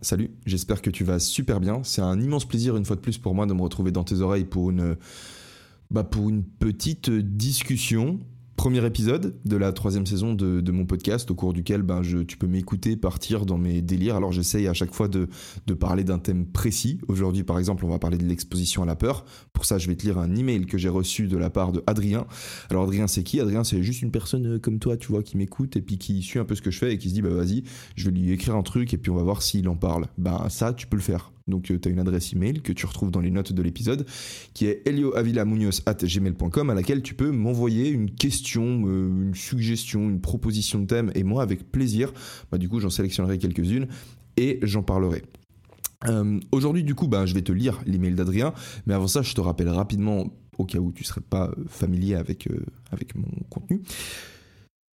Salut, j'espère que tu vas super bien. C'est un immense plaisir une fois de plus pour moi de me retrouver dans tes oreilles pour une, bah pour une petite discussion Premier épisode de la troisième saison de, mon podcast, au cours duquel ben, je, tu peux m'écouter partir dans mes délires. Alors j'essaye à chaque fois de, de parler d'un thème précis. Aujourd'hui, par exemple, on va parler de l'exposition à la peur. Pour ça, je vais te lire un email que j'ai reçu de la part de Adrien. Alors Adrien, c'est qui? Adrien, c'est juste une personne euh, comme toi, tu vois, qui m'écoute et puis qui suit un peu ce que je fais et qui se dit, bah vas-y, je vais lui écrire un truc et puis on va voir s'il en parle. Ben ça, tu peux le faire. Donc euh, tu as une adresse email que tu retrouves dans les notes de l'épisode qui est gmail.com à laquelle tu peux m'envoyer une question, euh, une suggestion, une proposition de thème et moi avec plaisir, bah, du coup j'en sélectionnerai quelques-unes et j'en parlerai. Euh, aujourd'hui du coup bah, je vais te lire l'email d'Adrien mais avant ça je te rappelle rapidement au cas où tu ne serais pas familier avec, mon contenu.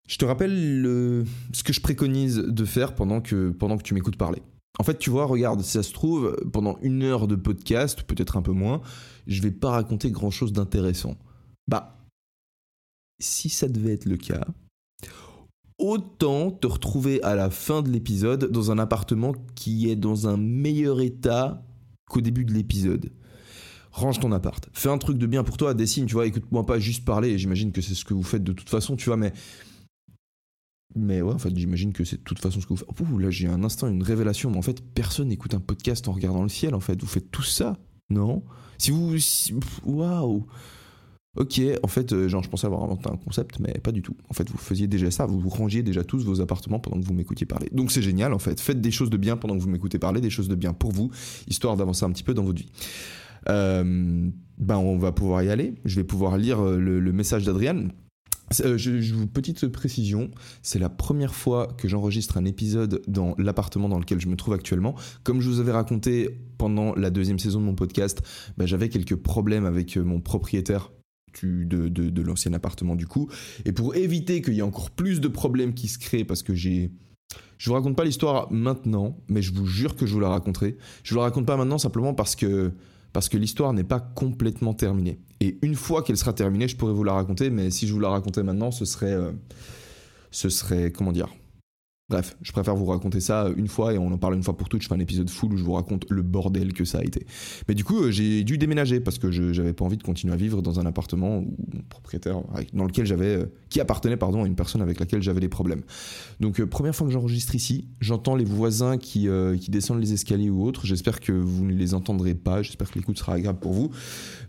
Je te rappelle ce que je préconise de faire pendant que tu m'écoutes parler. En fait, tu vois, regarde, si ça se trouve, pendant une heure de podcast, peut-être un peu moins, je vais pas raconter grand-chose d'intéressant. Bah, si ça devait être le cas, autant te retrouver à la fin de l'épisode dans un appartement qui est dans un meilleur état qu'au début de l'épisode. Range ton appart, fais un truc de bien pour toi, dessine, tu vois, écoute-moi pas juste parler, j'imagine que c'est ce que vous faites de toute façon, tu vois, mais mais ouais, en fait, j'imagine que c'est de toute façon ce que vous faites. là, j'ai un instant, une révélation. Mais en fait, personne n'écoute un podcast en regardant le ciel, en fait. Vous faites tout ça, non? Si vous. Waouh Ok, en fait, euh, genre, je pensais avoir inventé un concept, mais pas du tout. En fait, vous faisiez déjà ça, vous vous rangiez déjà tous vos appartements pendant que vous m'écoutiez parler. Donc c'est génial, en fait. Faites des choses de bien pendant que vous m'écoutez parler, des choses de bien pour vous, histoire d'avancer un petit peu dans votre vie. Euh, ben, on va pouvoir y aller. Je vais pouvoir lire euh, le, le message d'Adriane. Euh, je, vous petite précision, c'est la première fois que j'enregistre un épisode dans l'appartement dans lequel je me trouve actuellement. Comme je vous avais raconté pendant la deuxième saison de mon podcast, bah, j'avais quelques problèmes avec euh, mon propriétaire de, de, l'ancien appartement du coup. Et pour éviter qu'il y ait encore plus de problèmes qui se créent, parce que j'ai... Je vous raconte pas l'histoire maintenant, mais je vous jure que je vous la raconterai. Je vous la raconte pas maintenant simplement parce que parce que l'histoire n'est pas complètement terminée. Et une fois qu'elle sera terminée, je pourrais vous la raconter, mais si je vous la racontais maintenant, ce serait, euh, ce serait, comment dire, Bref, je préfère vous raconter ça une fois et on en parle une fois pour toutes. Je fais un épisode full où je vous raconte le bordel que ça a été. Mais du coup, euh, j'ai dû déménager parce que je n'avais pas envie de continuer à vivre dans un appartement où mon propriétaire, dans lequel j'avais, euh, qui appartenait pardon à une personne avec laquelle j'avais des problèmes. Donc euh, première fois que j'enregistre ici, j'entends les voisins qui, qui descendent les escaliers ou autres. J'espère que vous ne les entendrez pas. J'espère que l'écoute sera agréable pour vous.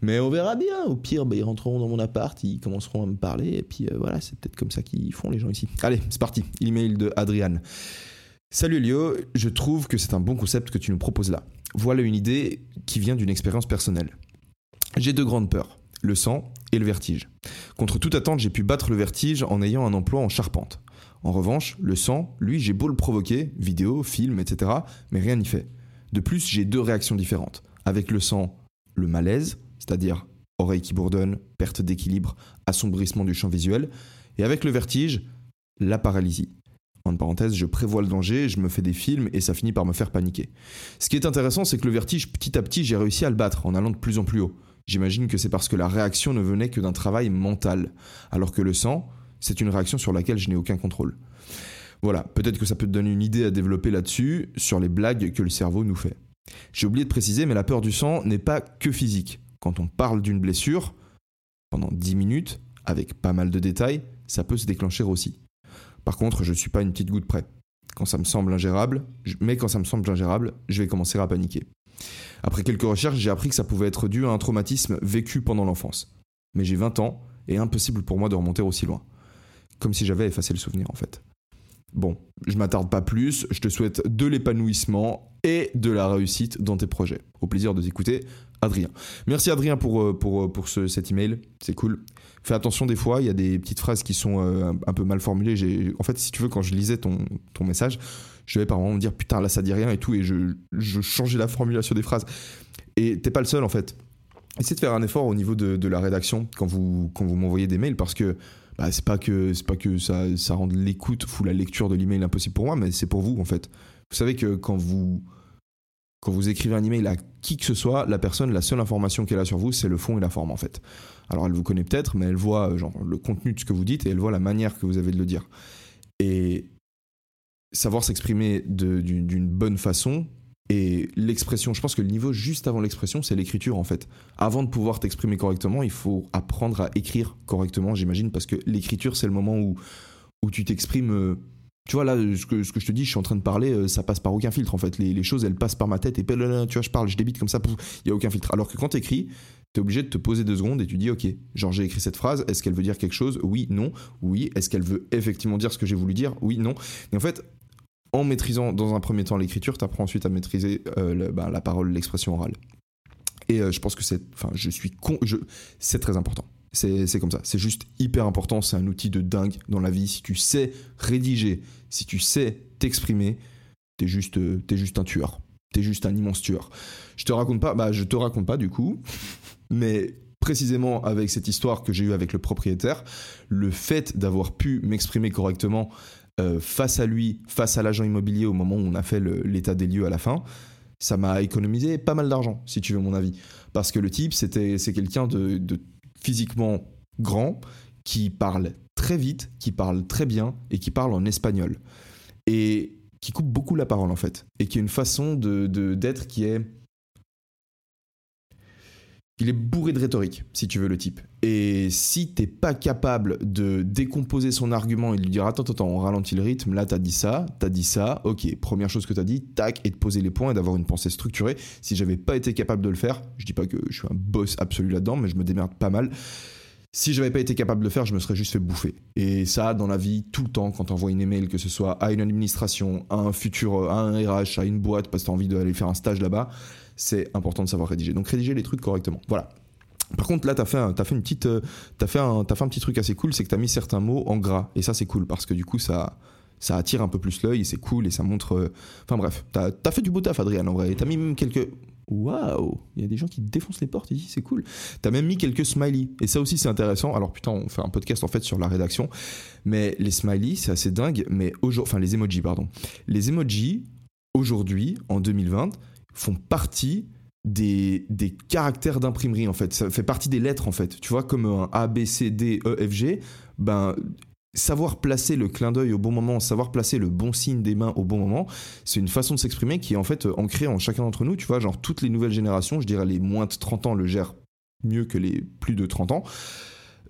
Mais on verra bien. Au pire, bah, ils rentreront dans mon appart, ils commenceront à me parler et puis voilà, c'est peut-être comme ça qu'ils font les gens ici. Allez, c'est parti. Email de Adrien. Salut Léo, je trouve que c'est un bon concept que tu nous proposes là. Voilà une idée qui vient d'une expérience personnelle. J'ai deux grandes peurs, le sang et le vertige. Contre toute attente, j'ai pu battre le vertige en ayant un emploi en charpente. En revanche, le sang, lui, j'ai beau le provoquer, vidéo, film, etc., mais rien n'y fait. De plus, j'ai deux réactions différentes. Avec le sang, le malaise, c'est-à-dire oreille qui bourdonne, perte d'équilibre, assombrissement du champ visuel, et avec le vertige, la paralysie. En parenthèse, je prévois le danger, je me fais des films et ça finit par me faire paniquer. Ce qui est intéressant, c'est que le vertige, petit à petit, j'ai réussi à le battre en allant de plus en plus haut. J'imagine que c'est parce que la réaction ne venait que d'un travail mental, alors que le sang, c'est une réaction sur laquelle je n'ai aucun contrôle. Voilà, peut-être que ça peut te donner une idée à développer là-dessus, sur les blagues que le cerveau nous fait. J'ai oublié de préciser, mais la peur du sang n'est pas que physique. Quand on parle d'une blessure, pendant 10 minutes, avec pas mal de détails, ça peut se déclencher aussi. Par contre, je ne suis pas une petite goutte près. Quand ça me semble ingérable, mais quand ça me semble ingérable, je vais commencer à paniquer. Après quelques recherches, j'ai appris que ça pouvait être dû à un traumatisme vécu pendant l'enfance. Mais j'ai 20 ans et impossible pour moi de remonter aussi loin. Comme si j'avais effacé le souvenir en fait. Bon, je m'attarde pas plus, je te souhaite de l'épanouissement et de la réussite dans tes projets. Au plaisir de t'écouter, Adrien. Merci Adrien pour, euh, pour, euh, pour ce, cet email, c'est cool. Fais attention des fois, il y a des petites phrases qui sont euh, un, peu mal formulées. En fait, si tu veux, quand je lisais ton, ton message, je vais par me dire putain là ça dit rien et tout, et je, je changeais la formulation des phrases. Et t'es pas le seul en fait. Essayez de faire un effort au niveau de, de la rédaction quand vous, quand vous m'envoyez des mails parce que bah, c'est pas que c'est pas que ça, ça rende l'écoute ou la lecture de l'email impossible pour moi, mais c'est pour vous en fait. Vous savez que quand vous quand vous écrivez un email à qui que ce soit, la personne, la seule information qu'elle a sur vous, c'est le fond et la forme en fait. Alors elle vous connaît peut-être, mais elle voit euh, genre le contenu de ce que vous dites et elle voit la manière que vous avez de le dire. Et savoir s'exprimer d'une bonne façon, et l'expression, je pense que le niveau juste avant l'expression, c'est l'écriture en fait. Avant de pouvoir t'exprimer correctement, il faut apprendre à écrire correctement, j'imagine, parce que l'écriture, c'est le moment où, où tu t'exprimes. Euh, tu vois, là, ce que, ce que je te dis, je suis en train de parler, euh, ça passe par aucun filtre en fait. Les, les choses, elles passent par ma tête et tu vois, je parle, je débite comme ça, il n'y a aucun filtre. Alors que quand tu écris, tu es obligé de te poser deux secondes et tu dis, ok, genre j'ai écrit cette phrase, est-ce qu'elle veut dire quelque chose? Oui, non, oui. Est-ce qu'elle veut effectivement dire ce que j'ai voulu dire? Oui, non. Et en fait, en maîtrisant dans un premier temps l'écriture, tu apprends ensuite à maîtriser euh, bah, la parole, l'expression orale. Et euh, je pense que c'est, enfin, je suis con, c'est très important. C'est comme ça. C'est juste hyper important. C'est un outil de dingue dans la vie. Si tu sais rédiger, si tu sais t'exprimer, t'es juste, euh, es juste un tueur. T'es juste un immense tueur. Je te raconte pas, bah, je te raconte pas du coup, mais précisément avec cette histoire que j'ai eue avec le propriétaire, le fait d'avoir pu m'exprimer correctement euh, face à lui, face à l'agent immobilier au moment où on a fait l'état des lieux à la fin, ça m'a économisé pas mal d'argent, si tu veux mon avis. Parce que le type, c'était, c'est quelqu'un de, physiquement grand, qui parle très vite, qui parle très bien et qui parle en espagnol. Et qui coupe beaucoup la parole en fait. Et qui a une façon de, d'être qui est il est bourré de rhétorique, si tu veux, le type. Et si t'es pas capable de décomposer son argument et de lui dire attends, attends, on ralentit le rythme, là t'as dit ça, t'as dit ça, ok, première chose que t'as dit, tac, et de poser les points et d'avoir une pensée structurée. Si j'avais pas été capable de le faire, je dis pas que je suis un boss absolu là-dedans, mais je me démerde pas mal. Si j'avais pas été capable de le faire, je me serais juste fait bouffer. Et ça, dans la vie, tout le temps, quand t'envoies une email, que ce soit à une administration, à un futur, à un RH, à une boîte, parce que t'as envie d'aller faire un stage là-bas, c'est important de savoir rédiger. Donc rédiger les trucs correctement. Voilà. Par contre, là, t'as fait, as fait une petite, euh, as fait un, fait un petit truc assez cool, c'est que t'as mis certains mots en gras, et ça c'est cool parce que du coup ça, ça attire un peu plus l'œil et c'est cool et ça montre. Euh, enfin bref, t'as as fait du beau taf, Adrien, en vrai. T'as mis même quelques. Waouh, il y a des gens qui défoncent les portes ici, c'est cool. T'as même mis quelques smileys et ça aussi c'est intéressant. Alors putain, on fait un podcast en fait sur la rédaction, mais les smileys c'est assez dingue. Mais aujourd'hui, enfin les emojis, pardon. Les emojis aujourd'hui en 2020 font partie des, caractères d'imprimerie en fait. Ça fait partie des lettres en fait. Tu vois, comme un A, B, C, D, E, F, G, ben, savoir placer le clin d'œil au bon moment, savoir placer le bon signe des mains au bon moment, c'est une façon de s'exprimer qui est en fait ancrée en chacun d'entre nous. Tu vois, genre toutes les nouvelles générations, je dirais les moins de 30 ans le gèrent mieux que les plus de 30 ans.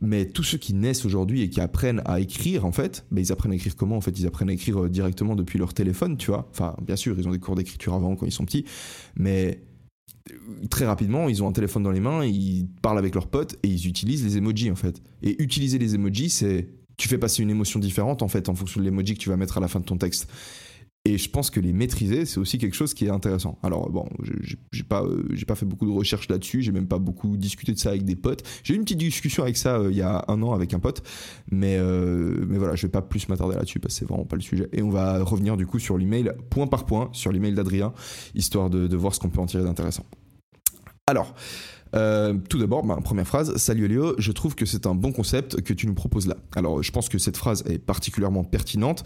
Mais tous ceux qui naissent aujourd'hui et qui apprennent à écrire, en fait, ben ils apprennent à écrire comment En fait, ils apprennent à écrire euh, directement depuis leur téléphone, tu vois. Enfin, bien sûr, ils ont des cours d'écriture avant quand ils sont petits, mais très rapidement, ils ont un téléphone dans les mains, ils parlent avec leurs potes et ils utilisent les emojis en fait. Et utiliser les emojis, c'est tu fais passer une émotion différente en fait en fonction de l'emoji que tu vas mettre à la fin de ton texte. Et je pense que les maîtriser, c'est aussi quelque chose qui est intéressant. Alors bon, j'ai pas, euh, j'ai pas fait beaucoup de recherches là-dessus, j'ai même pas beaucoup discuté de ça avec des potes. J'ai eu une petite discussion avec ça euh, il y a un an avec un pote, mais euh, mais voilà, je vais pas plus m'attarder là-dessus parce que c'est vraiment pas le sujet. Et on va revenir du coup sur l'email point par point, sur l'email d'Adrien, histoire de, de voir ce qu'on peut en tirer d'intéressant. Alors. Euh, tout d'abord, première phrase, salut Léo, je trouve que c'est un bon concept que tu nous proposes là. Alors je pense que cette phrase est particulièrement pertinente,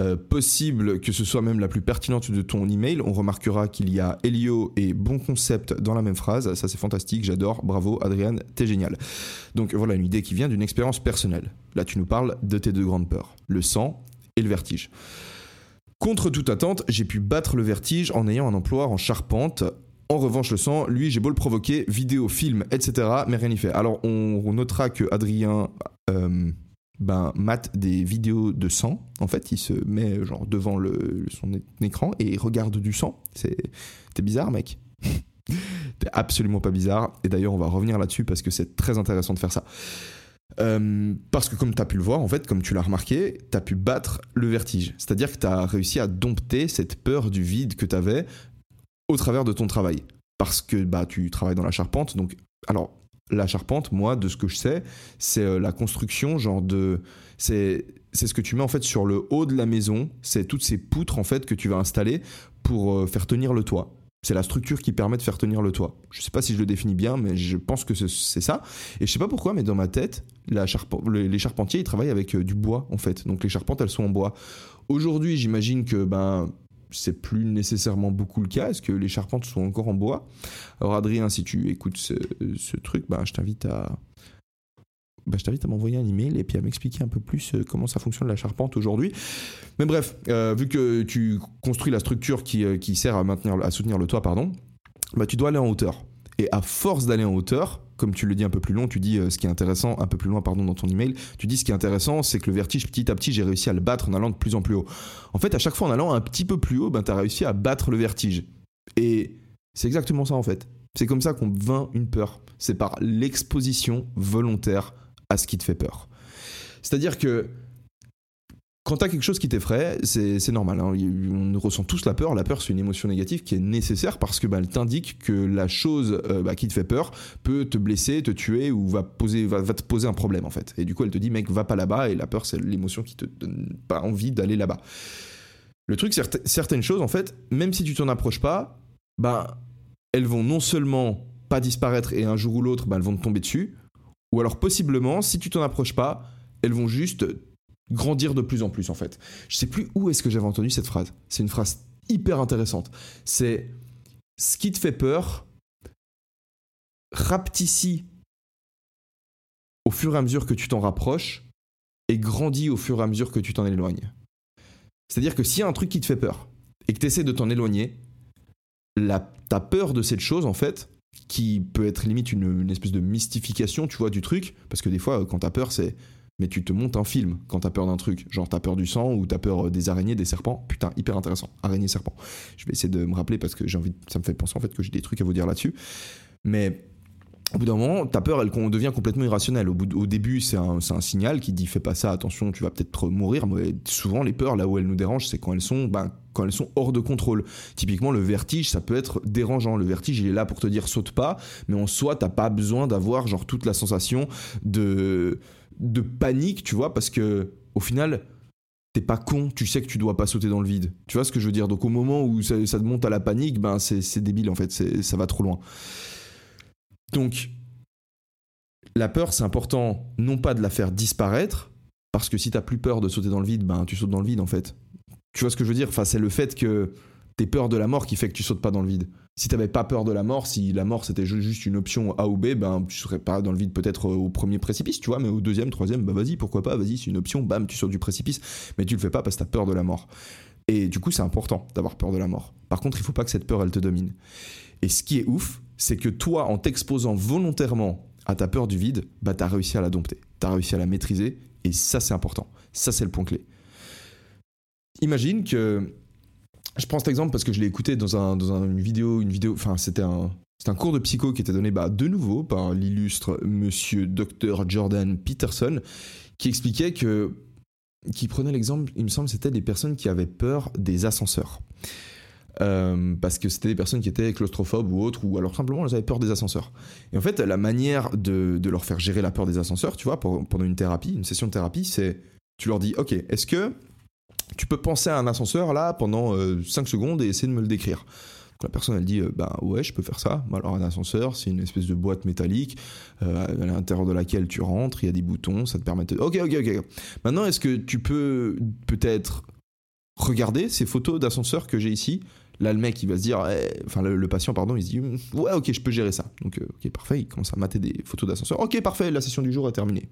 euh, possible que ce soit même la plus pertinente de ton email. On remarquera qu'il y a Elio et bon concept dans la même phrase, ça c'est fantastique, j'adore, bravo Adrien, t'es génial. Donc voilà une idée qui vient d'une expérience personnelle. Là tu nous parles de tes deux grandes peurs, le sang et le vertige. Contre toute attente, j'ai pu battre le vertige en ayant un emploi en charpente en revanche, le sang, lui, j'ai beau le provoquer, vidéo, film, etc., mais rien n'y fait. Alors, on, notera que Adrien euh, ben, mate des vidéos de sang. En fait, il se met genre devant le, son écran et regarde du sang. C'est, t'es bizarre, mec. t'es absolument pas bizarre. Et d'ailleurs, on va revenir là-dessus parce que c'est très intéressant de faire ça. Euh, parce que comme tu as pu le voir, en fait, comme tu l'as remarqué, tu as pu battre le vertige. C'est-à-dire que tu as réussi à dompter cette peur du vide que tu avais au travers de ton travail. Parce que bah, tu travailles dans la charpente. Donc, alors, la charpente, moi, de ce que je sais, c'est euh, la construction, genre de. C'est ce que tu mets en fait sur le haut de la maison. C'est toutes ces poutres en fait que tu vas installer pour euh, faire tenir le toit. C'est la structure qui permet de faire tenir le toit. Je ne sais pas si je le définis bien, mais je pense que c'est ça. Et je sais pas pourquoi, mais dans ma tête, la les charpentiers, ils travaillent avec euh, du bois, en fait. Donc les charpentes, elles sont en bois. Aujourd'hui, j'imagine que ben, c'est plus nécessairement beaucoup le cas. Est-ce que les charpentes sont encore en bois? Alors Adrien, si tu écoutes ce, truc, ben, je t'invite à, bah, je m'envoyer un email et puis à m'expliquer un peu plus euh, comment ça fonctionne la charpente aujourd'hui. Mais bref, euh, vu que tu construis la structure qui, euh, sert à, à soutenir le toit, pardon, bah, tu dois aller en hauteur. Et à force d'aller en hauteur, comme tu le dis un peu plus long, tu dis ce qui est intéressant, un peu plus loin, pardon, dans ton email, tu dis ce qui est intéressant, c'est que le vertige, petit à petit, j'ai réussi à le battre en allant de plus en plus haut. En fait, à chaque fois en allant un petit peu plus haut, ben, tu as réussi à battre le vertige. Et c'est exactement ça en fait. C'est comme ça qu'on vainc une peur. C'est par l'exposition volontaire à ce qui te fait peur. C'est-à-dire que quand tu as quelque chose qui t'effraie, c'est normal. Hein. On ressent tous la peur. La peur, c'est une émotion négative qui est nécessaire parce que bah, elle t'indique que la chose euh, bah, qui te fait peur peut te blesser, te tuer ou va, poser, va, te poser un problème en fait. Et du coup, elle te dit, mec, va pas là-bas. Et la peur, c'est l'émotion qui te donne pas envie d'aller là-bas. Le truc, certaines choses, en fait, même si tu t'en approches pas, bah, elles vont non seulement pas disparaître et un jour ou l'autre, bah, elles vont te tomber dessus, ou alors possiblement, si tu t'en approches pas, elles vont juste grandir de plus en plus en fait. Je sais plus où est-ce que j'avais entendu cette phrase. C'est une phrase hyper intéressante. C'est ce qui te fait peur rapetissy au fur et à mesure que tu t'en rapproches et grandit au fur et à mesure que tu t'en éloignes. C'est-à-dire que s'il y a un truc qui te fait peur et que tu essaies de t'en éloigner, la, ta peur de cette chose, en fait, qui peut être limite une, espèce de mystification, tu vois, du truc. Parce que des fois, quand t'as peur, c'est. Mais tu te montes un film quand t'as peur d'un truc. Genre, t'as peur du sang ou t'as peur des araignées, des serpents. Putain, hyper intéressant. Araignées, serpents. Je vais essayer de me rappeler parce que j'ai envie. Ça me fait penser en fait que j'ai des trucs à vous dire là-dessus. Mais au bout d'un moment, ta peur, elle devient complètement irrationnelle. Au début, c'est un, un, signal qui dit fais pas ça, attention, tu vas peut-être mourir. Mais souvent, les peurs, là où elles nous dérangent, c'est quand elles sont, ben, quand elles sont hors de contrôle. Typiquement, le vertige, ça peut être dérangeant. Le vertige, il est là pour te dire saute pas, mais en soi, t'as pas besoin d'avoir genre toute la sensation de de panique, tu vois, parce que au final, t'es pas con, tu sais que tu dois pas sauter dans le vide. Tu vois ce que je veux dire? Donc au moment où ça, te monte à la panique, ben c'est débile en fait, ça va trop loin. Donc, la peur, c'est important non pas de la faire disparaître, parce que si t'as plus peur de sauter dans le vide, ben tu sautes dans le vide en fait. Tu vois ce que je veux dire? Enfin, c'est le fait que t'es peur de la mort qui fait que tu sautes pas dans le vide. Si t'avais pas peur de la mort, si la mort c'était juste une option A ou B, ben tu serais pas dans le vide peut-être au premier précipice, tu vois, mais au deuxième, troisième, bah vas-y, pourquoi pas, vas-y, c'est une option, bam, tu sautes du précipice, mais tu le fais pas parce que t'as peur de la mort. Et du coup, c'est important d'avoir peur de la mort. Par contre, il faut pas que cette peur, elle te domine. Et ce qui est ouf, c'est que toi, en t'exposant volontairement à ta peur du vide, bah, tu as réussi à la dompter, tu as réussi à la maîtriser, et ça, c'est important. Ça, c'est le point clé. Imagine que. Je prends cet exemple parce que je l'ai écouté dans, un, dans une vidéo, une vidéo, enfin, c'était un, un cours de psycho qui était donné bah, de nouveau par l'illustre monsieur Dr Jordan Peterson, qui expliquait que, qui prenait l'exemple, il me semble, c'était des personnes qui avaient peur des ascenseurs. Euh, parce que c'était des personnes qui étaient claustrophobes ou autres, ou alors simplement elles avaient peur des ascenseurs. Et en fait, la manière de, leur faire gérer la peur des ascenseurs, tu vois, pendant une thérapie, une session de thérapie, c'est tu leur dis, ok, est-ce que tu peux penser à un ascenseur là pendant 5 euh, secondes et essayer de me le décrire la personne elle dit bah ouais je peux faire ça alors un ascenseur c'est une espèce de boîte métallique à l'intérieur de laquelle tu rentres il y a des boutons ça te permet de ok ok ok maintenant est-ce que tu peux peut-être regarder ces photos d'ascenseur que j'ai ici? Là, le mec, il va se dire, eh, enfin, le, patient, pardon, il se dit, mm, ouais, ok, je peux gérer ça. Donc, euh, ok, parfait, il commence à mater des photos d'ascenseur. Ok, parfait, la session du jour est terminée.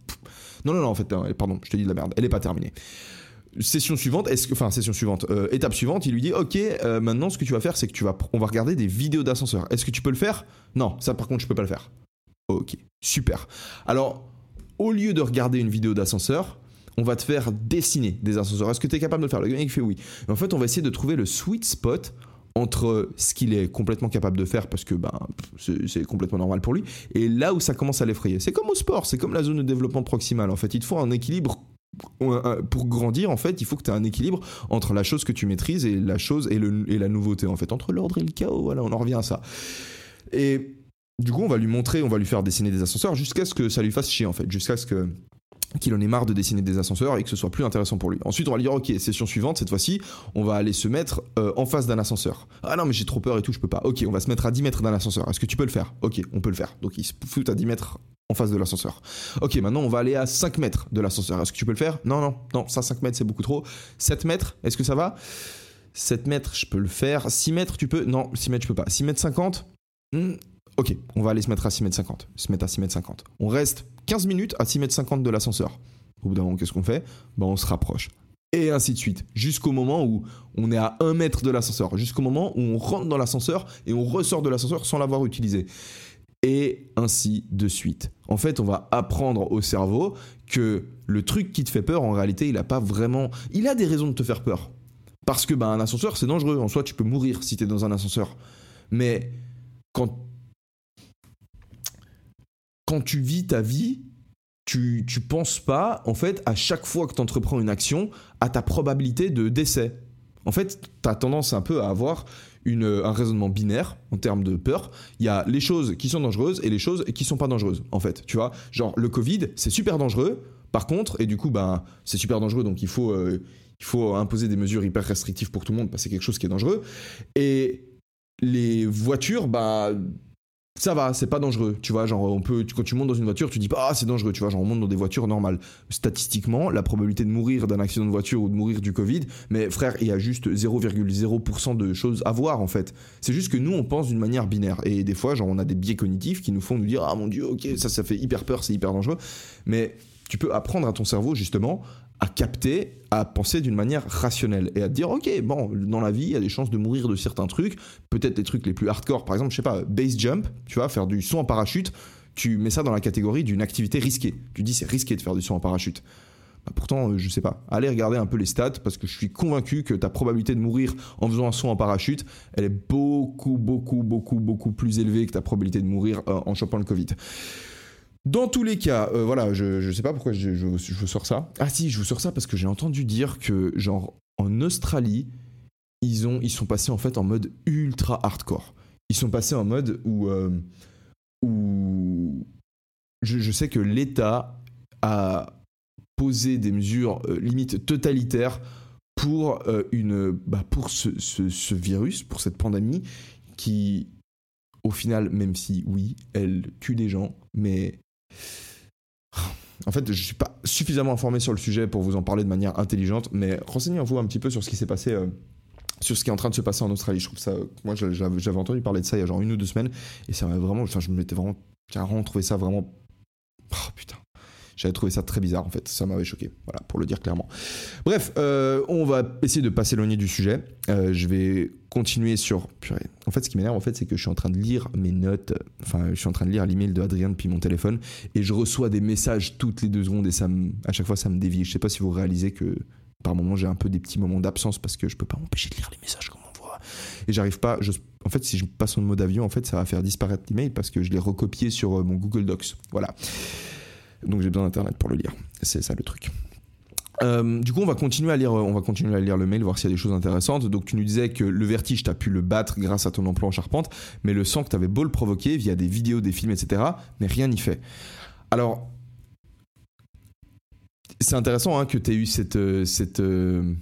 Non, non, non, en fait, pardon, je te dis de la merde, elle n'est pas terminée. Session suivante, est-ce enfin, session suivante, euh, étape suivante, il lui dit, ok, euh, maintenant, ce que tu vas faire, c'est que tu vas, on va regarder des vidéos d'ascenseur. Est-ce que tu peux le faire? Non, ça, par contre, je peux pas le faire. Ok, super. Alors, au lieu de regarder une vidéo d'ascenseur, on va te faire dessiner des ascenseurs. Est-ce que tu es capable de le faire? Le il fait oui. en fait, on va essayer de trouver le sweet spot entre ce qu'il est complètement capable de faire parce que ben, c'est complètement normal pour lui et là où ça commence à l'effrayer. C'est comme au sport, c'est comme la zone de développement proximal. En fait, il te faut un équilibre pour grandir, en fait, il faut que tu aies un équilibre entre la chose que tu maîtrises et la chose et, la nouveauté, en fait, entre l'ordre et le chaos. Voilà, on en revient à ça. Et du coup, on va lui montrer, on va lui faire dessiner des ascenseurs jusqu'à ce que ça lui fasse chier, en fait, jusqu'à ce que qu'il en ait marre de dessiner des ascenseurs et que ce soit plus intéressant pour lui. Ensuite, on va lui dire, ok, session suivante, cette fois-ci, on va aller se mettre euh, en face d'un ascenseur. Ah non, mais j'ai trop peur et tout, je peux pas. Ok, on va se mettre à 10 mètres d'un ascenseur. Est-ce que tu peux le faire? Ok, on peut le faire. Donc il se fout à 10 mètres en face de l'ascenseur. Ok, maintenant on va aller à 5 mètres de l'ascenseur. Est-ce que tu peux le faire? Non, non, non, ça 5 mètres c'est beaucoup trop. 7 mètres, est-ce que ça va? 7 mètres, je peux le faire. 6 mètres, tu peux? Non, 6 mètres, je peux pas. 6 mètres 50 hmm, Ok, on va aller se mettre à 6 mètres 50. Se mettre à 6 mètres 50. On reste 15 minutes à 6 mètres 50 de l'ascenseur. Au bout d'un moment, qu'est-ce qu'on fait? Ben, On se rapproche. Et ainsi de suite. Jusqu'au moment où on est à 1 mètre de l'ascenseur. Jusqu'au moment où on rentre dans l'ascenseur et on ressort de l'ascenseur sans l'avoir utilisé. Et ainsi de suite. En fait, on va apprendre au cerveau que le truc qui te fait peur, en réalité, il a pas vraiment. Il a des raisons de te faire peur. Parce que ben, un ascenseur, c'est dangereux. En soi, tu peux mourir si tu es dans un ascenseur. Mais quand quand tu vis ta vie, tu, tu penses pas, en fait, à chaque fois que tu entreprends une action, à ta probabilité de décès. En fait, tu as tendance un peu à avoir une, un raisonnement binaire en termes de peur. Il y a les choses qui sont dangereuses et les choses qui sont pas dangereuses, en fait. Tu vois, genre le Covid, c'est super dangereux. Par contre, et du coup, ben, c'est super dangereux, donc il faut, euh, il faut imposer des mesures hyper restrictives pour tout le monde parce que c'est quelque chose qui est dangereux. Et les voitures, bah, ça va, c'est pas dangereux, tu vois, genre on peut, quand tu montes dans une voiture, tu dis pas ah c'est dangereux, tu vois, genre on monte dans des voitures normales. Statistiquement, la probabilité de mourir d'un accident de voiture ou de mourir du Covid, mais frère, il y a juste 0,0% de choses à voir en fait. C'est juste que nous on pense d'une manière binaire et des fois genre on a des biais cognitifs qui nous font nous dire ah mon dieu, ok ça ça fait hyper peur, c'est hyper dangereux, mais tu peux apprendre à ton cerveau justement à capter, à penser d'une manière rationnelle et à dire ok bon dans la vie il y a des chances de mourir de certains trucs, peut-être des trucs les plus hardcore, par exemple je sais pas base jump, tu vois faire du saut en parachute, tu mets ça dans la catégorie d'une activité risquée. Tu dis c'est risqué de faire du saut en parachute. Bah, pourtant, euh, je sais pas. Allez regarder un peu les stats parce que je suis convaincu que ta probabilité de mourir en faisant un saut en parachute, elle est beaucoup, beaucoup, beaucoup, beaucoup plus élevée que ta probabilité de mourir euh, en chopant le Covid. Dans tous les cas, euh, voilà, je, je sais pas pourquoi je, je, vous sors ça. Ah si, je vous sors ça parce que j'ai entendu dire que, genre, en Australie, ils, ont, ils sont passés en fait en mode ultra hardcore. Ils sont passés en mode où, euh, où je, sais que l'État a posé des mesures euh, limites totalitaires pour, une, bah, pour ce, ce virus, pour cette pandémie qui, au final, même si oui, elle tue des gens, mais en fait, je suis pas suffisamment informé sur le sujet pour vous en parler de manière intelligente, mais renseignez-vous un petit peu sur ce qui s'est passé, euh, sur ce qui est en train de se passer en Australie. Je trouve ça, moi, j'avais entendu parler de ça il y a genre une ou deux semaines, et ça m'a vraiment, enfin, je m'étais vraiment, j'ai vraiment trouvé ça vraiment, oh putain, j'avais trouvé ça très bizarre en fait, ça m'avait choqué, voilà, pour le dire clairement. Bref, euh, on va essayer de pas s'éloigner du sujet. Euh, je vais continuer sur. En fait, ce qui m'énerve en fait, c'est que je suis en train de lire mes notes, enfin, je suis en train de lire l'email de Adrien depuis mon téléphone et je reçois des messages toutes les deux secondes et à chaque fois ça me dévie. Je sais pas si vous réalisez que par moment j'ai un peu des petits moments d'absence parce que je peux pas m'empêcher de lire les messages comme on voit et j'arrive pas. en fait, si je passe en mode avion, en fait, ça va faire disparaître l'email parce que je l'ai recopié sur euh, mon Google Docs. Voilà. Donc j'ai besoin d'internet pour le lire. C'est ça le truc. Euh, du coup, on va continuer à lire, on va continuer à lire le mail, voir s'il y a des choses intéressantes. Donc, tu nous disais que le vertige, tu as pu le battre grâce à ton emploi en charpente, mais le sang que tu avais beau le provoquer via des vidéos, des films, etc., mais rien n'y fait. Alors, c'est intéressant hein, que tu aies eu cette, euh, cette, euh,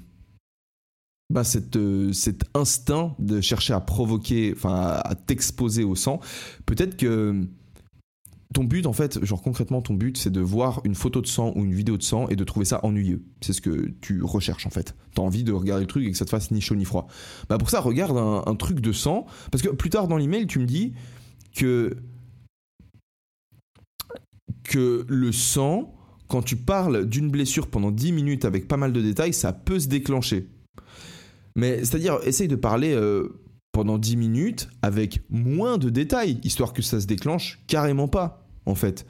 bah, cette, cet instinct de chercher à provoquer, enfin, à t'exposer au sang. Peut-être que ton but, en fait, genre concrètement, ton but, c'est de voir une photo de sang ou une vidéo de sang et de trouver ça ennuyeux. C'est ce que tu recherches, en fait. T'as envie de regarder le truc et que ça te fasse ni chaud ni froid. Bah pour ça, regarde un, truc de sang. Parce que plus tard dans l'email, tu me dis que le sang, quand tu parles d'une blessure pendant 10 minutes avec pas mal de détails, ça peut se déclencher. Mais c'est-à-dire, essaye de parler euh, pendant 10 minutes avec moins de détails, histoire que ça se déclenche carrément pas en fait.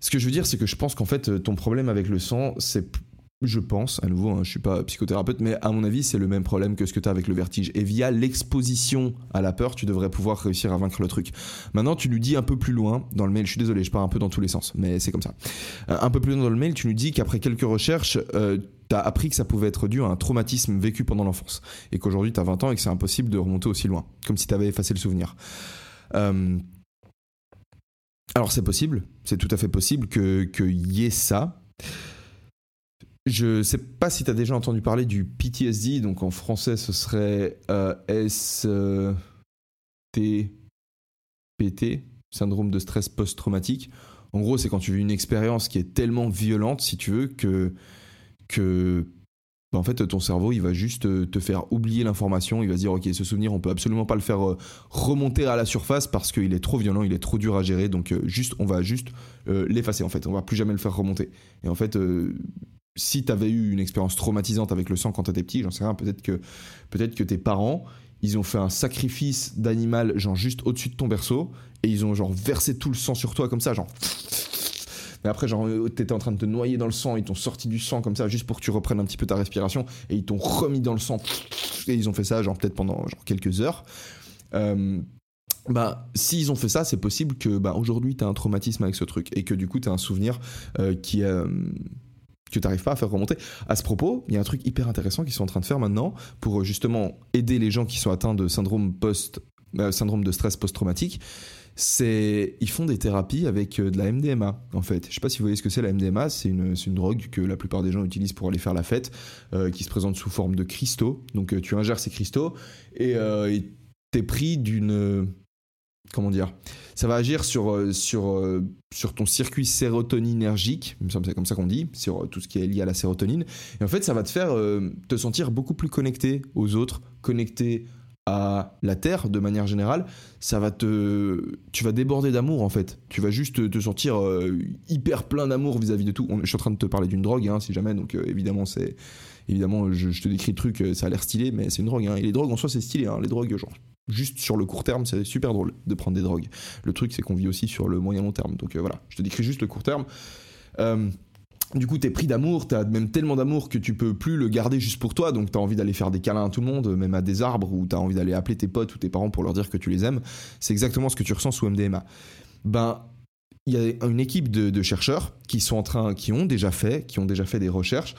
Ce que je veux dire, c'est que je pense qu'en fait, ton problème avec le sang, c'est je pense, à nouveau, hein, je suis pas psychothérapeute, mais à mon avis, c'est le même problème que ce que tu as avec le vertige. Et via l'exposition à la peur, tu devrais pouvoir réussir à vaincre le truc. Maintenant, tu nous dis un peu plus loin dans le mail, je suis désolé, je pars un peu dans tous les sens, mais c'est comme ça. Euh, un peu plus loin dans le mail, tu nous dis qu'après quelques recherches, euh, tu as appris que ça pouvait être dû à un traumatisme vécu pendant l'enfance. Et qu'aujourd'hui, tu as 20 ans et que c'est impossible de remonter aussi loin, comme si tu avais effacé le souvenir. Euh, alors c'est possible, c'est tout à fait possible qu'il que y ait ça. Je sais pas si tu as déjà entendu parler du PTSD, donc en français ce serait euh, STPT, syndrome de stress post-traumatique. En gros, c'est quand tu vis une expérience qui est tellement violente, si tu veux, que, que en fait, ton cerveau, il va juste te faire oublier l'information. Il va se dire, ok, ce souvenir, on peut absolument pas le faire euh, remonter à la surface parce qu'il est trop violent, il est trop dur à gérer. Donc, euh, juste, on va juste euh, l'effacer. En fait, on va plus jamais le faire remonter. Et en fait, si tu avais eu une expérience traumatisante avec le sang quand tu étais petit, j'en sais rien, peut-être que, peut que tes parents, ils ont fait un sacrifice d'animal, genre juste au-dessus de ton berceau, et ils ont genre versé tout le sang sur toi comme ça, genre. Mais après, genre, t'étais en train de te noyer dans le sang, ils t'ont sorti du sang comme ça, juste pour que tu reprennes un petit peu ta respiration, et ils t'ont remis dans le sang, et ils ont fait ça, genre, peut-être pendant quelques heures. Euh, bah, s'ils ont fait ça, c'est possible que bah, aujourd'hui, tu as un traumatisme avec ce truc, et que du coup, tu as un souvenir euh, qui. Euh, que tu n'arrives pas à faire remonter. À ce propos, il y a un truc hyper intéressant qu'ils sont en train de faire maintenant pour euh, justement aider les gens qui sont atteints de syndrome post euh, syndrome de stress post-traumatique. C'est ils font des thérapies avec euh, de la MDMA en fait. Je sais pas si vous voyez ce que c'est la MDMA, c'est une, drogue que la plupart des gens utilisent pour aller faire la fête, qui se présente sous forme de cristaux. Donc tu ingères ces cristaux et tu es pris d'une comment dire ça va agir sur, euh, euh, ton circuit sérotoninergique, c'est comme ça qu'on dit, sur euh, tout ce qui est lié à la sérotonine. Et en fait, ça va te faire te sentir beaucoup plus connecté aux autres, connecté à la Terre de manière générale. Ça va te. Tu vas déborder d'amour en fait. Tu vas juste te sentir hyper plein d'amour vis-à-vis de tout. je suis en train de te parler d'une drogue, hein, si jamais, donc évidemment, c'est. Évidemment, je, te décris le truc, ça a l'air stylé, mais c'est une drogue. Hein. Et les drogues en soi, c'est stylé. Hein. Les drogues, genre, juste sur le court terme, c'est super drôle de prendre des drogues. Le truc, c'est qu'on vit aussi sur le moyen long terme. Donc euh, voilà, je te décris juste le court terme. Du coup, t'es pris d'amour, t'as même tellement d'amour que tu peux plus le garder juste pour toi, donc t'as envie d'aller faire des câlins à tout le monde, même à des arbres, ou t'as envie d'aller appeler tes potes ou tes parents pour leur dire que tu les aimes. C'est exactement ce que tu ressens sous MDMA. Ben, il y a une équipe de, de, chercheurs qui sont en train, qui ont déjà fait, qui ont déjà fait des recherches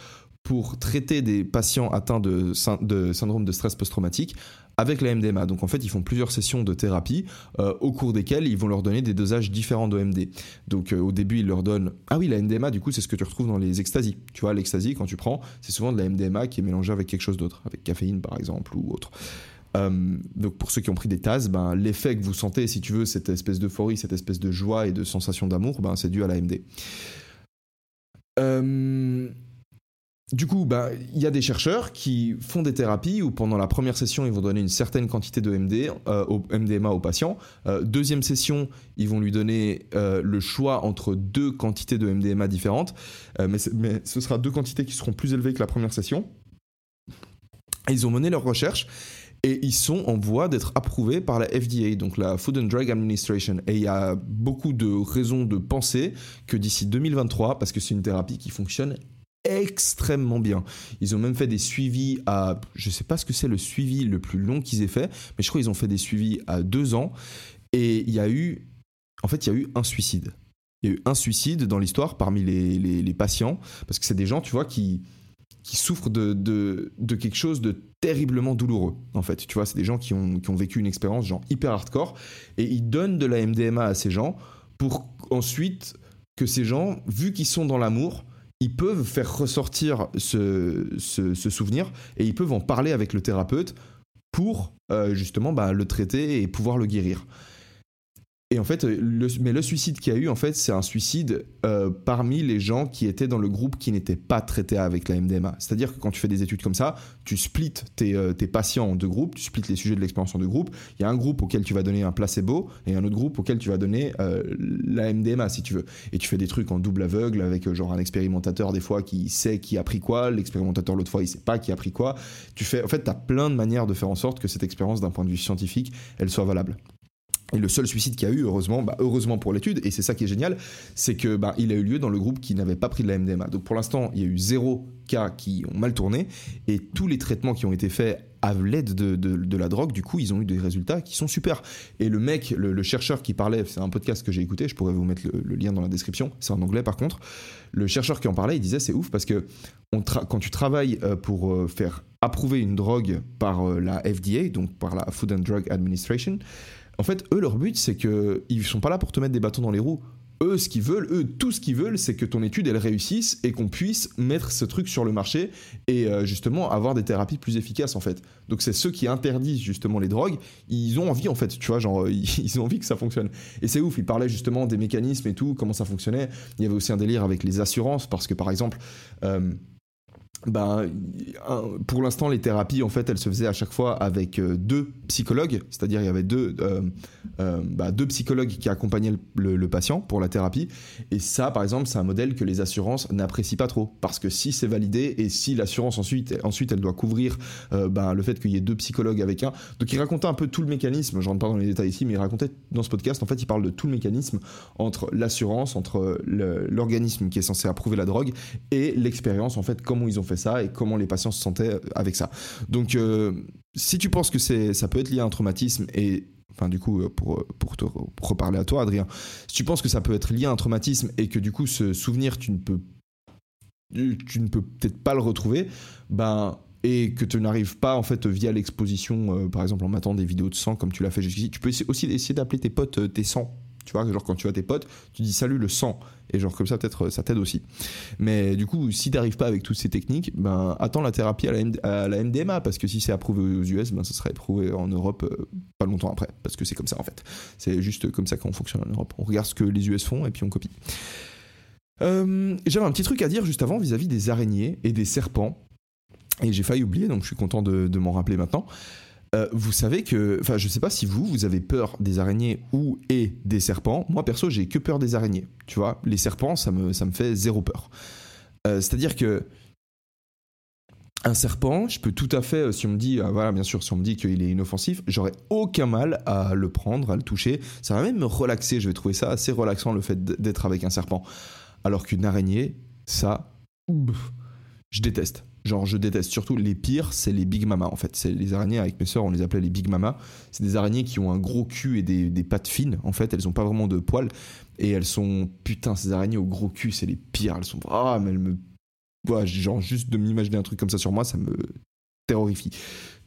pour traiter des patients atteints de, syndrome de stress post-traumatique avec la MDMA. Donc en fait, ils font plusieurs sessions de thérapie euh, au cours desquelles ils vont leur donner des dosages différents de MD. Donc euh, au début, ils leur donnent ah oui, la MDMA du coup, c'est ce que tu retrouves dans les extasies. Tu vois, l'extasie quand tu prends, c'est souvent de la MDMA qui est mélangée avec quelque chose d'autre, avec caféine par exemple ou autre. Euh, donc pour ceux qui ont pris des tasses, ben, l'effet que vous sentez, si tu veux, cette espèce d'euphorie, cette espèce de joie et de sensation d'amour, ben, c'est dû à la MD. Euh, du coup, bah, il y a des chercheurs qui font des thérapies où pendant la première session, ils vont donner une certaine quantité de MD, euh, au MDMA au patient. Euh, deuxième session, ils vont lui donner euh, le choix entre deux quantités de MDMA différentes, mais, mais, ce sera deux quantités qui seront plus élevées que la première session. ils ont mené leurs recherches et ils sont en voie d'être approuvés par la FDA, donc la Food and Drug Administration. Et il y a beaucoup de raisons de penser que d'ici 2023, parce que c'est une thérapie qui fonctionne extrêmement bien. Ils ont même fait des suivis à, je sais pas ce que c'est le suivi le plus long qu'ils aient fait, mais je crois qu'ils ont fait des suivis à deux ans. Et il y a eu, en fait, il y a eu un suicide. Il y a eu un suicide dans l'histoire parmi les, les, patients, parce que c'est des gens, tu vois, qui, qui souffrent de, de, de, quelque chose de terriblement douloureux, en fait. Tu vois, c'est des gens qui ont, qui ont vécu une expérience, genre, hyper hardcore, et ils donnent de la MDMA à ces gens pour ensuite que ces gens, vu qu'ils sont dans l'amour, ils peuvent faire ressortir ce, souvenir et ils peuvent en parler avec le thérapeute pour euh, justement bah, le traiter et pouvoir le guérir. Et en fait, le, mais le suicide qu'il y a eu, en fait, c'est un suicide euh, parmi les gens qui étaient dans le groupe qui n'étaient pas traités avec la MDMA. C'est-à-dire que quand tu fais des études comme ça, tu splits tes, euh, tes patients en deux groupes, tu splits les sujets de l'expérience en deux groupes. Il y a un groupe auquel tu vas donner un placebo et un autre groupe auquel tu vas donner euh, la MDMA, si tu veux. Et tu fais des trucs en double aveugle avec genre un expérimentateur des fois qui sait qui a pris quoi, l'expérimentateur l'autre fois il sait pas qui a pris quoi. Tu fais, en fait, tu as plein de manières de faire en sorte que cette expérience d'un point de vue scientifique, elle soit valable. Et le seul suicide qu'il y a eu, heureusement, bah, heureusement pour l'étude, et c'est ça qui est génial, c'est que bah, il a eu lieu dans le groupe qui n'avait pas pris de la MDMA. Donc pour l'instant, il y a eu zéro cas qui ont mal tourné, et tous les traitements qui ont été faits à l'aide de, la drogue, du coup, ils ont eu des résultats qui sont super. Et le mec, le, chercheur qui parlait, c'est un podcast que j'ai écouté, je pourrais vous mettre le, lien dans la description, c'est en anglais par contre. Le chercheur qui en parlait, il disait c'est ouf parce que quand tu travailles euh, pour euh, faire approuver une drogue par euh, la FDA, donc par la Food and Drug Administration, en fait, eux, leur but, c'est qu'ils sont pas là pour te mettre des bâtons dans les roues. Eux, ce qu'ils veulent, eux, tout ce qu'ils veulent, c'est que ton étude, elle réussisse et qu'on puisse mettre ce truc sur le marché et euh, justement avoir des thérapies plus efficaces, en fait. Donc, c'est ceux qui interdisent justement les drogues, ils ont envie, en fait, tu vois, genre, ils ont envie que ça fonctionne. Et c'est ouf, ils parlaient justement des mécanismes et tout, comment ça fonctionnait. Il y avait aussi un délire avec les assurances, parce que par exemple, euh, ben, pour l'instant, les thérapies, en fait, elles se faisaient à chaque fois avec euh, deux psychologues, c'est-à-dire il y avait deux, euh, euh, bah, deux psychologues qui accompagnaient le, patient pour la thérapie. Et ça, par exemple, c'est un modèle que les assurances n'apprécient pas trop, parce que si c'est validé et si l'assurance ensuite, ensuite, elle doit couvrir ben, le fait qu'il y ait deux psychologues avec un. Donc, il racontait un peu tout le mécanisme. Je rentre pas dans les détails ici, mais il racontait dans ce podcast, en fait, il parle de tout le mécanisme entre l'assurance, entre l'organisme qui est censé approuver la drogue et l'expérience, en fait, comment ils ont fait ça et comment les patients se sentaient avec ça. Donc, euh, si tu penses que ça peut être lié à un traumatisme et enfin du coup pour, pour te reparler à toi Adrien, si tu penses que ça peut être lié à un traumatisme et que du coup ce souvenir tu ne peux tu ne peux peut-être pas le retrouver, ben et que tu n'arrives pas en fait via l'exposition, euh, par exemple en matant des vidéos de sang comme tu l'as fait jusqu'ici, tu peux aussi essayer d'appeler tes potes euh, tes sangs tu vois, genre quand tu vois tes potes, tu dis salut le sang. Et genre comme ça, peut-être ça t'aide aussi. Mais du coup, si t'arrives pas avec toutes ces techniques, ben attends la thérapie à la, MDMA, parce que si c'est approuvé aux US, ben ça sera approuvé en Europe euh, pas longtemps après. Parce que c'est comme ça en fait. C'est juste comme ça qu'on fonctionne en Europe. On regarde ce que les US font et puis on copie. Euh, j'avais un petit truc à dire juste avant vis-à-vis des araignées et des serpents. Et j'ai failli oublier, donc je suis content de m'en rappeler maintenant. Euh, vous savez que, enfin, je sais pas si vous, vous avez peur des araignées ou et des serpents. Moi, perso, j'ai que peur des araignées. Tu vois, les serpents, ça me, ça me fait zéro peur. Euh, c'est-à-dire que un serpent, je peux tout à fait, euh, si on me dit, voilà, bien sûr, si on me dit qu'il est inoffensif, j'aurais aucun mal à le prendre, à le toucher. Ça va même me relaxer. Je vais trouver ça assez relaxant le fait d'être avec un serpent. Alors qu'une araignée, ça, je déteste. Genre, je déteste surtout les pires, c'est les Big Mama en fait. C'est les araignées avec mes sœurs, on les appelait les Big Mama. C'est des araignées qui ont un gros cul et des, pattes fines en fait. Elles ont pas vraiment de poils et elles sont putain ces araignées au gros cul, c'est les pires. Elles sont ah mais elles me genre juste de m'imaginer un truc comme ça sur moi, ça me terrorifie,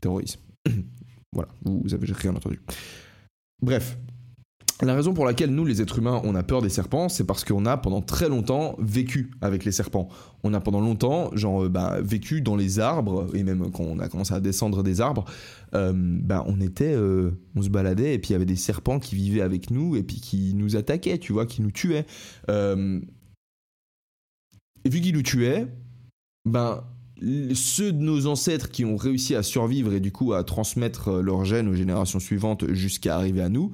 terrorise. voilà, vous avez rien entendu. Bref, la raison pour laquelle nous, les êtres humains, on a peur des serpents, c'est parce qu'on a pendant très longtemps vécu avec les serpents. On a pendant longtemps, genre, euh, bah, vécu dans les arbres, et même quand on a commencé à descendre des arbres, euh, bah, on était, euh, on se baladait, et puis il y avait des serpents qui vivaient avec nous, et puis qui nous attaquaient, tu vois, qui nous tuaient. et vu qu'ils nous tuaient, ben, ceux de nos ancêtres qui ont réussi à survivre et du coup à transmettre leurs gènes aux générations suivantes jusqu'à arriver à nous,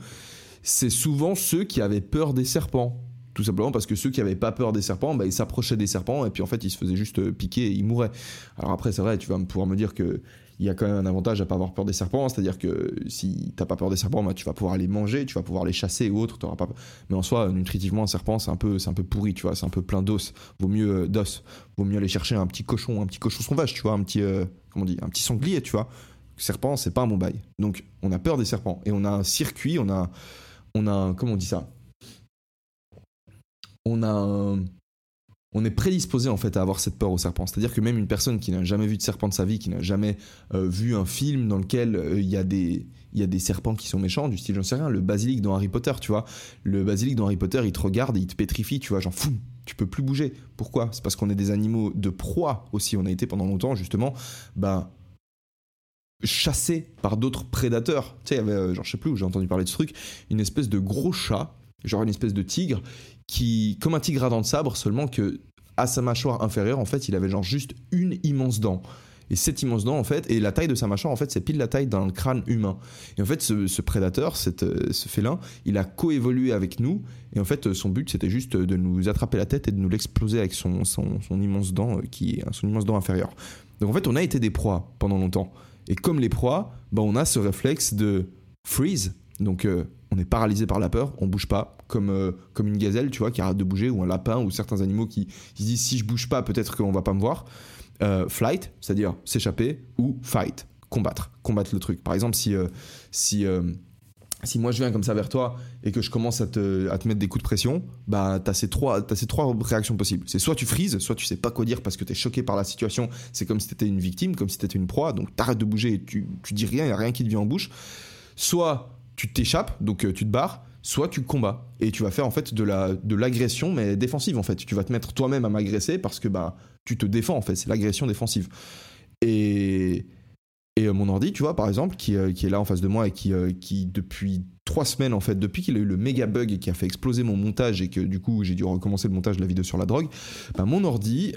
c'est souvent ceux qui avaient peur des serpents. Tout simplement parce que ceux qui n'avaient pas peur des serpents, bah, ils s'approchaient des serpents et puis en fait ils se faisaient juste euh, piquer et ils mouraient. Alors après c'est vrai, tu vas pouvoir me dire que il y a quand même un avantage à pas avoir peur des serpents, c'est-à-dire que si t'as pas peur des serpents, bah, tu vas pouvoir les manger, tu vas pouvoir les chasser ou autre, pas. Mais en soi, nutritivement, un serpent c'est un peu, c'est un peu pourri, tu vois, c'est un peu plein d'os. Vaut mieux euh, d'os, vaut mieux aller chercher un petit cochon, un petit cochon sauvage, tu vois, un petit, euh, comment on un petit sanglier, tu vois. Serpent, c'est pas un bon bail. Donc on a peur des serpents et on a un circuit, on a on a comment on dit ça? On a on est prédisposé en fait à avoir cette peur au serpent. C'est-à-dire que même une personne qui n'a jamais vu de serpent de sa vie, qui n'a jamais euh, vu un film dans lequel euh, il y, a des, y a des serpents qui sont méchants, du style, j'en sais rien, le basilic dans Harry Potter, tu vois. Le basilic dans Harry Potter, il te regarde et il te pétrifie, tu vois, genre fou, tu peux plus bouger. Pourquoi? C'est parce qu'on est des animaux de proie aussi. On a été pendant longtemps justement, bah chassé par d'autres prédateurs. Tu sais, il y avait, euh, genre, je sais plus où j'ai entendu parler de ce truc, une espèce de gros chat, genre une espèce de tigre, qui, comme un tigre à dents de sabre, seulement que à sa mâchoire inférieure, en fait, il avait genre juste une immense dent. Et cette immense dent, en fait, et la taille de sa mâchoire, en fait, c'est pile la taille d'un crâne humain. Et en fait, ce, prédateur, euh, ce félin, il a coévolué avec nous. Et en fait, son but, c'était juste de nous attraper la tête et de nous l'exploser avec son, son, immense dent, euh, qui son immense dent inférieure. Donc en fait, on a été des proies pendant longtemps. Et comme les proies, bah, on a ce réflexe de freeze. Donc euh, on est paralysé par la peur, on bouge pas, comme, euh, comme une gazelle, tu vois, qui arrête de bouger, ou un lapin, ou certains animaux qui, se disent si je bouge pas, peut-être qu'on va pas me voir. Euh, flight, c'est-à-dire s'échapper, ou fight, combattre, combattre le truc. Par exemple, si, si si moi je viens comme ça vers toi et que je commence à te, à te mettre des coups de pression, bah t'as ces trois, as ces trois réactions possibles. C'est soit tu frises, soit tu sais pas quoi dire parce que t'es choqué par la situation, c'est comme si t'étais une victime, comme si t'étais une proie, donc t'arrêtes de bouger et tu, tu dis rien, y a rien qui te vient en bouche. Soit tu t'échappes, donc euh, tu te barres, soit tu combats et tu vas faire en fait de la de l'agression mais défensive en fait. Tu vas te mettre toi-même à m'agresser parce que bah tu te défends en fait, c'est l'agression défensive. Et et euh, mon ordi, tu vois, par exemple, qui, euh, qui, est là en face de moi et qui, euh, qui depuis trois semaines, en fait, depuis qu'il a eu le méga bug et qui a fait exploser mon montage et que du coup j'ai dû recommencer le montage de la vidéo sur la drogue, bah, mon ordi,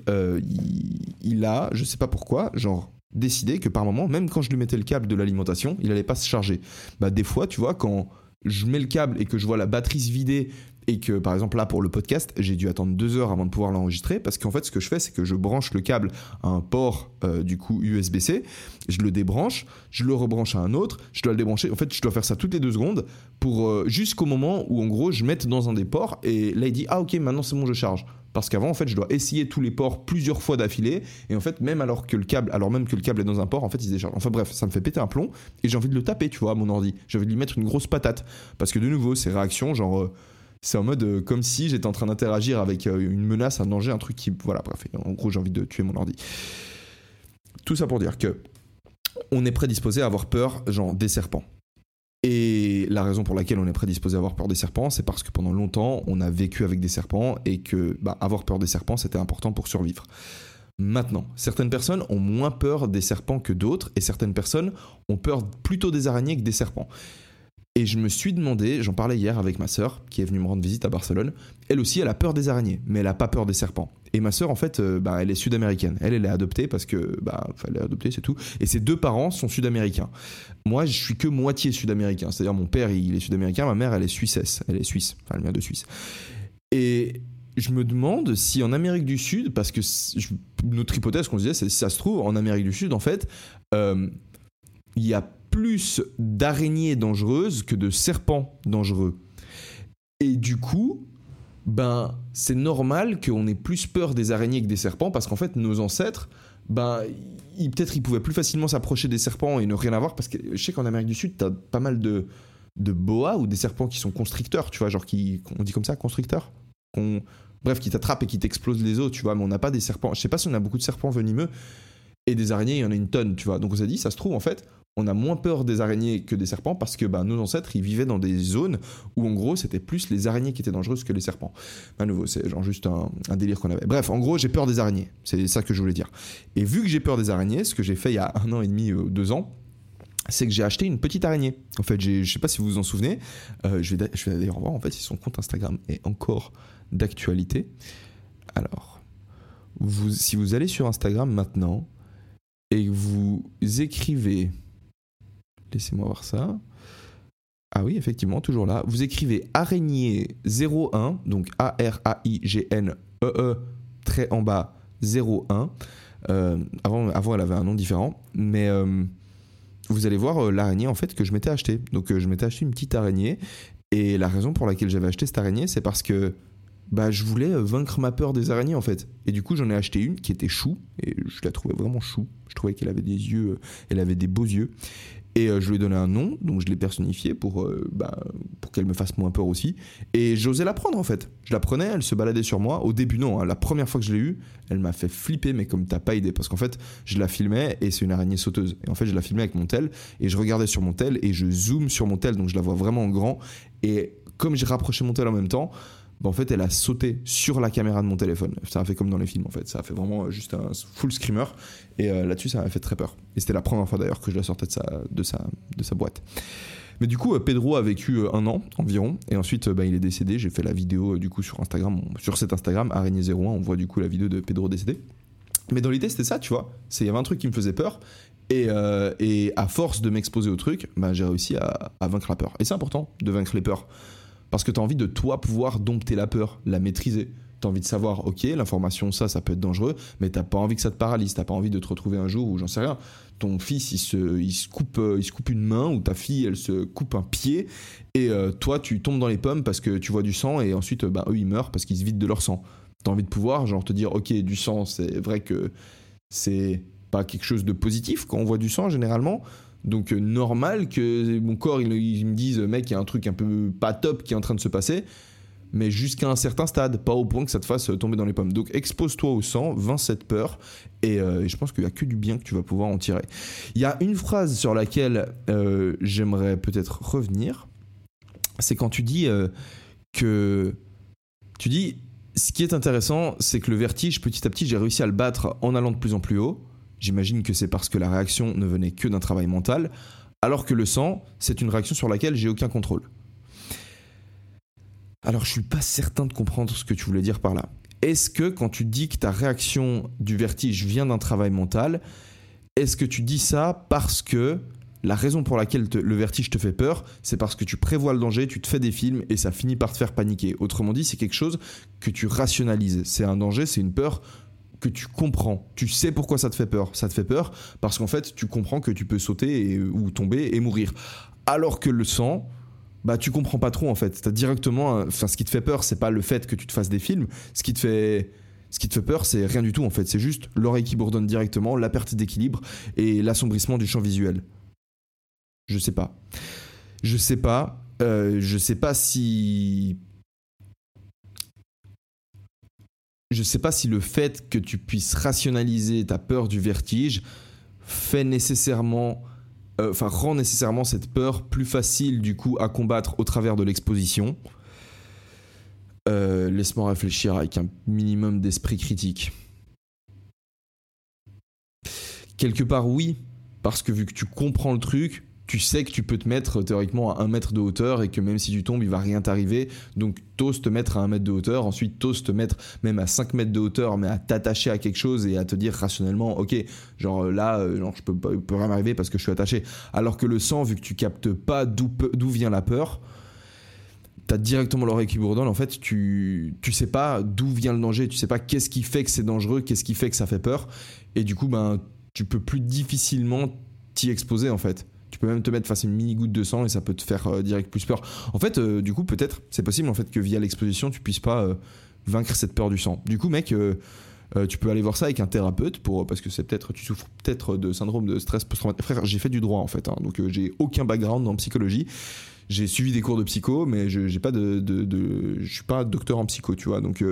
il, a, je sais pas pourquoi, genre décidé que par moment, même quand je lui mettais le câble de l'alimentation, il allait pas se charger. Bah, des fois, tu vois, quand je mets le câble et que je vois la batterie se vider et que par exemple là pour le podcast j'ai dû attendre deux heures avant de pouvoir l'enregistrer parce qu'en fait ce que je fais c'est que je branche le câble à un port euh, du coup USB-C je le débranche je le rebranche à un autre je dois le débrancher. En fait je dois faire ça toutes les deux secondes pour euh, jusqu'au moment où en gros je mette dans un des ports et là il dit ah ok maintenant c'est bon je charge parce qu'avant en fait je dois essayer tous les ports plusieurs fois d'affilée. Et en fait même alors que le câble alors même que le câble est dans un port en fait il se décharge. Enfin bref ça me fait péter un plomb et j'ai envie de le taper tu vois à mon ordi. J'ai envie de lui mettre une grosse patate. Parce que de nouveau ces réactions genre euh, c'est en mode euh, comme si j'étais en train d'interagir avec euh, une menace, un danger, un truc qui. Voilà, bref. En gros, j'ai envie de tuer mon ordi. Tout ça pour dire que on est prédisposé à avoir peur, genre, des serpents. Et la raison pour laquelle on est prédisposé à avoir peur des serpents, c'est parce que pendant longtemps, on a vécu avec des serpents et que bah, avoir peur des serpents, c'était important pour survivre. Maintenant, certaines personnes ont moins peur des serpents que d'autres, et certaines personnes ont peur plutôt des araignées que des serpents. Et je me suis demandé, j'en parlais hier avec ma sœur, qui est venue me rendre visite à Barcelone. Elle aussi, elle a peur des araignées, mais elle a pas peur des serpents. Et ma sœur, en fait, euh, bah, elle est sud-américaine. Elle, elle est adoptée parce que, bah, elle est adoptée, c'est tout. Et ses deux parents sont sud-américains. Moi, je suis que moitié sud-américain. C'est-à-dire, mon père, il est sud-américain, ma mère, elle est suissesse. Elle est suisse. Enfin, elle vient de Suisse. Et je me demande si en Amérique du Sud, parce que notre hypothèse qu'on se disait, c'est si ça se trouve, en Amérique du Sud, en fait, euh, il y a plus d'araignées dangereuses que de serpents dangereux. Et du coup, ben, c'est normal qu'on ait plus peur des araignées que des serpents parce qu'en fait, nos ancêtres, ben, peut-être ils pouvaient plus facilement s'approcher des serpents et ne rien avoir parce que je sais qu'en Amérique du Sud, t'as pas mal de, de boas ou des serpents qui sont constricteurs, tu vois, genre qui, on dit comme ça, constricteurs Bref, qui t'attrapent et qui t'explosent les os, tu vois, mais on n'a pas des serpents. Je sais pas si on a beaucoup de serpents venimeux et des araignées, il y en a une tonne, tu vois. Donc on s'est dit, ça se trouve, en fait, on a moins peur des araignées que des serpents parce que bah, nos ancêtres ils vivaient dans des zones où en gros c'était plus les araignées qui étaient dangereuses que les serpents. À nouveau, c'est genre juste un, délire qu'on avait. Bref, en gros, j'ai peur des araignées. C'est ça que je voulais dire. Et vu que j'ai peur des araignées, ce que j'ai fait il y a un an et demi, euh, deux ans, c'est que j'ai acheté une petite araignée. En fait, je sais pas si vous vous en souvenez. Euh, je vais, je vais d'ailleurs voir en fait si son compte Instagram est encore d'actualité. Alors, si vous allez sur Instagram maintenant et vous écrivez Laissez-moi voir ça. Ah oui, effectivement, toujours là. Vous écrivez araignée 01, donc A-R-A-I-G-N-E-E, -E, très en bas 01. Euh, avant, avant, elle avait un nom différent, mais euh, vous allez voir euh, l'araignée en fait que je m'étais acheté. Donc je m'étais acheté une petite araignée, et la raison pour laquelle j'avais acheté cette araignée, c'est parce que bah, je voulais vaincre ma peur des araignées en fait. Et du coup, j'en ai acheté une qui était chou, et je la trouvais vraiment chou. Je trouvais qu'elle avait des yeux, elle avait des beaux yeux. Et euh, je lui ai donné un nom, donc je l'ai personnifié pour, euh, bah, pour qu'elle me fasse moins peur aussi. Et j'osais la prendre en fait. Je la prenais, elle se baladait sur moi. Au début, non, hein. la première fois que je l'ai eue, elle m'a fait flipper, mais comme t'as pas idée. Parce qu'en fait, je la filmais et c'est une araignée sauteuse. Et en fait, je la filmais avec mon tel et je regardais sur mon tel et je zoome sur mon tel, donc je la vois vraiment en grand. Et comme j'ai rapproché mon tel en même temps, bah, en fait, elle a sauté sur la caméra de mon téléphone. Ça a fait comme dans les films, en fait. Ça a fait vraiment euh, juste un full screamer. Et euh, là-dessus, ça m'a fait très peur. Et c'était la première fois d'ailleurs que je la sortais de sa, boîte. Mais du coup, euh, Pedro a vécu un an environ, et ensuite bah, il est décédé. J'ai fait la vidéo du coup sur Instagram, sur cet Instagram, araignée01, on voit du coup la vidéo de Pedro décédé. Mais dans l'idée, c'était ça, tu vois. Il y avait un truc qui me faisait peur, et, à force de m'exposer au truc, bah, j'ai réussi à, vaincre la peur. Et c'est important de vaincre les peurs. Parce que tu as envie de toi pouvoir dompter la peur, la maîtriser. tu as envie de savoir, ok, l'information, ça, ça peut être dangereux, mais t'as pas envie que ça te paralyse, t'as pas envie de te retrouver un jour où, j'en sais rien, ton fils, il se, il se, coupe, euh, il se coupe une main, ou ta fille, elle se coupe un pied, et euh, toi, tu tombes dans les pommes parce que tu vois du sang, et ensuite, bah, eux, ils meurent parce qu'ils se vident de leur sang. T'as envie de pouvoir, genre, te dire, ok, du sang, c'est vrai que c'est pas quelque chose de positif quand on voit du sang, généralement, donc euh, normal que mon corps il, me dise mec il y a un truc un peu pas top qui est en train de se passer mais jusqu'à un certain stade, pas au point que ça te fasse tomber dans les pommes. Donc expose-toi au sang, vince cette peur, et, euh, je pense qu'il n'y a que du bien que tu vas pouvoir en tirer. Il y a une phrase sur laquelle euh, j'aimerais peut-être revenir, c'est quand tu dis que... Tu dis, ce qui est intéressant, c'est que le vertige, petit à petit, j'ai réussi à le battre en allant de plus en plus haut. J'imagine que c'est parce que la réaction ne venait que d'un travail mental, alors que le sang, c'est une réaction sur laquelle j'ai aucun contrôle. Alors je suis pas certain de comprendre ce que tu voulais dire par là. Est-ce que quand tu dis que ta réaction du vertige vient d'un travail mental, est-ce que tu dis ça parce que la raison pour laquelle le vertige te fait peur, c'est parce que tu prévois le danger, tu te fais des films et ça finit par te faire paniquer. Autrement dit, c'est quelque chose que tu rationalises. C'est un danger, c'est une peur que tu comprends. Tu sais pourquoi ça te fait peur. Ça te fait peur parce qu'en fait, tu comprends que tu peux sauter ou tomber et mourir. Alors que le sang, bah tu comprends pas trop en fait. T'as directement, enfin, ce qui te fait peur, c'est pas le fait que tu te fasses des films. Ce qui te fait, ce qui te fait peur, c'est rien du tout en fait. C'est juste l'oreille qui bourdonne directement, la perte d'équilibre et l'assombrissement du champ visuel. Je sais pas. Je sais pas. Euh, je sais pas si je ne sais pas si le fait que tu puisses rationaliser ta peur du vertige fait nécessairement, euh, rend nécessairement cette peur plus facile du coup à combattre au travers de l'exposition. Euh, laisse-moi réfléchir avec un minimum d'esprit critique. Quelque part oui, parce que vu que tu comprends le truc, tu sais que tu peux te mettre théoriquement à un mètre de hauteur et que même si tu tombes, il va rien t'arriver. Donc, t'oses te mettre à un mètre de hauteur. Ensuite, t'oses te mettre même à 5 mètres de hauteur, mais à t'attacher à quelque chose et à te dire rationnellement, ok, genre là, euh, non, je peux, peux rien m'arriver parce que je suis attaché. Alors que le sang, vu que tu captes pas d'où vient la peur, t'as directement l'oreille qui bourdonne. En fait, tu, tu sais pas d'où vient le danger, tu sais pas qu'est-ce qui fait que c'est dangereux, qu'est-ce qui fait que ça fait peur. Et du coup, ben, tu peux plus difficilement t'y exposer en fait. Tu peux même te mettre face à une mini goutte de sang et ça peut te faire euh, direct plus peur. En fait, euh, du coup, peut-être, c'est possible en fait que via l'exposition, tu puisses pas euh, vaincre cette peur du sang. Du coup, mec, tu peux aller voir ça avec un thérapeute pour parce que c'est peut-être tu souffres peut-être de syndrome de stress post-traumatique. Frère, j'ai fait du droit en fait, hein, donc j'ai aucun background en psychologie. J'ai suivi des cours de psycho, mais je j'ai pas de, je suis pas docteur en psycho, tu vois. Donc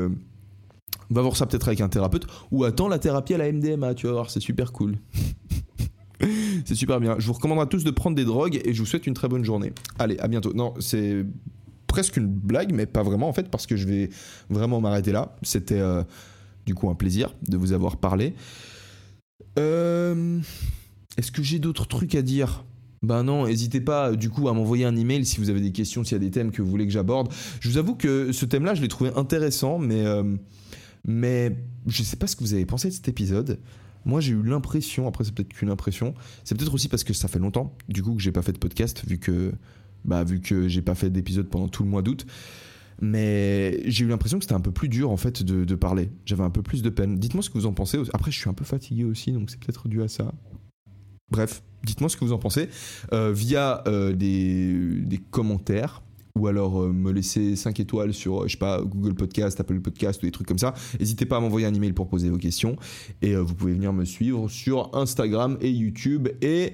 va voir ça peut-être avec un thérapeute ou attends la thérapie à la MDMA, tu vas voir, c'est super cool. c'est super bien. Je vous recommande à tous de prendre des drogues et je vous souhaite une très bonne journée. Allez, à bientôt. Non, c'est presque une blague, mais pas vraiment en fait, parce que je vais vraiment m'arrêter là. C'était euh, du coup un plaisir de vous avoir parlé. Euh, est-ce que j'ai d'autres trucs à dire? Ben non, n'hésitez pas du coup à m'envoyer un email si vous avez des questions, s'il y a des thèmes que vous voulez que j'aborde. Je vous avoue que ce thème-là, je l'ai trouvé intéressant, mais, euh, mais je sais pas ce que vous avez pensé de cet épisode. Moi, j'ai eu l'impression, après, c'est peut-être qu'une impression, c'est peut-être aussi parce que ça fait longtemps, du coup, que j'ai pas fait de podcast, vu que, bah, vu que j'ai pas fait d'épisode pendant tout le mois d'août. Mais j'ai eu l'impression que c'était un peu plus dur, en fait, de, parler. J'avais un peu plus de peine. Dites-moi ce que vous en pensez. Après, je suis un peu fatigué aussi, donc c'est peut-être dû à ça. Bref, dites-moi ce que vous en pensez euh, via euh, des, des commentaires ou alors euh, me laisser 5 étoiles sur, je sais pas, Google Podcast, Apple Podcast ou des trucs comme ça. N'hésitez pas à m'envoyer un email pour poser vos questions. Et euh, vous pouvez venir me suivre sur Instagram et YouTube. Et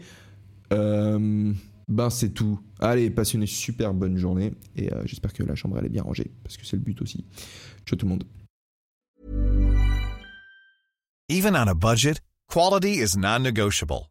euh, ben c'est tout. Allez, passez une super bonne journée. Et j'espère que la chambre elle est bien rangée, parce que c'est le but aussi. Ciao tout le monde. Even on a budget, quality is non-negotiable.